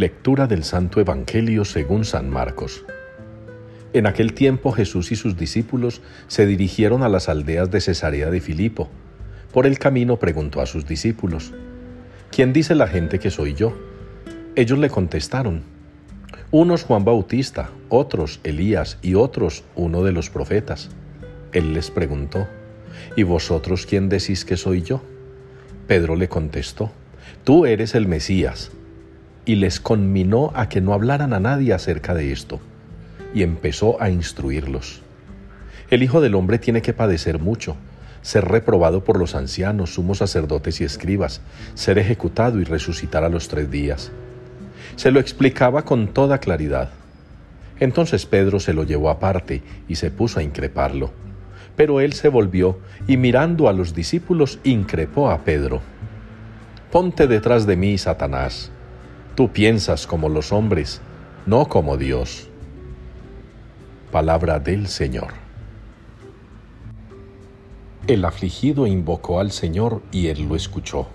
Lectura del Santo Evangelio según San Marcos. En aquel tiempo Jesús y sus discípulos se dirigieron a las aldeas de Cesarea de Filipo. Por el camino preguntó a sus discípulos, ¿quién dice la gente que soy yo? Ellos le contestaron, unos Juan Bautista, otros Elías y otros uno de los profetas. Él les preguntó, ¿y vosotros quién decís que soy yo? Pedro le contestó, tú eres el Mesías y les conminó a que no hablaran a nadie acerca de esto, y empezó a instruirlos. El Hijo del Hombre tiene que padecer mucho, ser reprobado por los ancianos, sumos sacerdotes y escribas, ser ejecutado y resucitar a los tres días. Se lo explicaba con toda claridad. Entonces Pedro se lo llevó aparte y se puso a increparlo. Pero él se volvió y mirando a los discípulos increpó a Pedro. Ponte detrás de mí, Satanás Tú piensas como los hombres, no como Dios. Palabra del Señor. El afligido invocó al Señor y Él lo escuchó.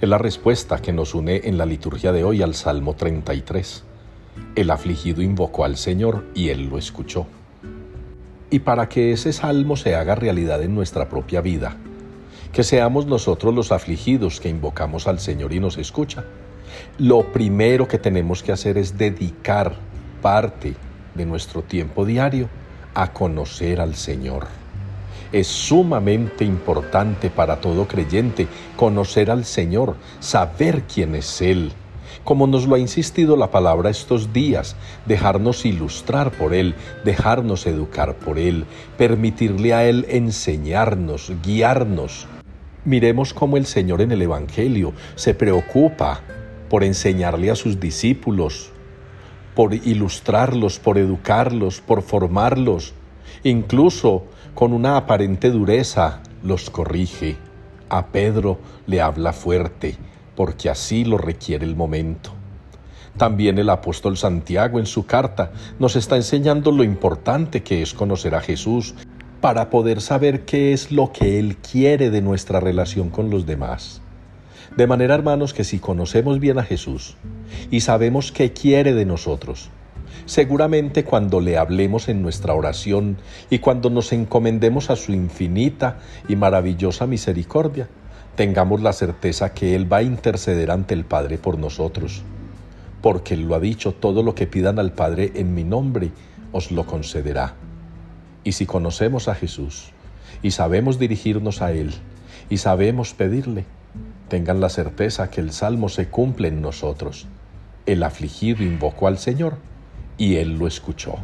Es la respuesta que nos une en la liturgia de hoy al Salmo 33. El afligido invocó al Señor y Él lo escuchó. Y para que ese salmo se haga realidad en nuestra propia vida, que seamos nosotros los afligidos que invocamos al Señor y nos escucha, lo primero que tenemos que hacer es dedicar parte de nuestro tiempo diario a conocer al Señor. Es sumamente importante para todo creyente conocer al Señor, saber quién es Él. Como nos lo ha insistido la palabra estos días, dejarnos ilustrar por Él, dejarnos educar por Él, permitirle a Él enseñarnos, guiarnos. Miremos cómo el Señor en el Evangelio se preocupa por enseñarle a sus discípulos, por ilustrarlos, por educarlos, por formarlos. Incluso con una aparente dureza los corrige. A Pedro le habla fuerte, porque así lo requiere el momento. También el apóstol Santiago en su carta nos está enseñando lo importante que es conocer a Jesús para poder saber qué es lo que Él quiere de nuestra relación con los demás. De manera, hermanos, que si conocemos bien a Jesús y sabemos qué quiere de nosotros, seguramente cuando le hablemos en nuestra oración y cuando nos encomendemos a su infinita y maravillosa misericordia, tengamos la certeza que Él va a interceder ante el Padre por nosotros, porque Él lo ha dicho, todo lo que pidan al Padre en mi nombre os lo concederá. Y si conocemos a Jesús y sabemos dirigirnos a Él y sabemos pedirle, tengan la certeza que el salmo se cumple en nosotros. El afligido invocó al Señor y Él lo escuchó.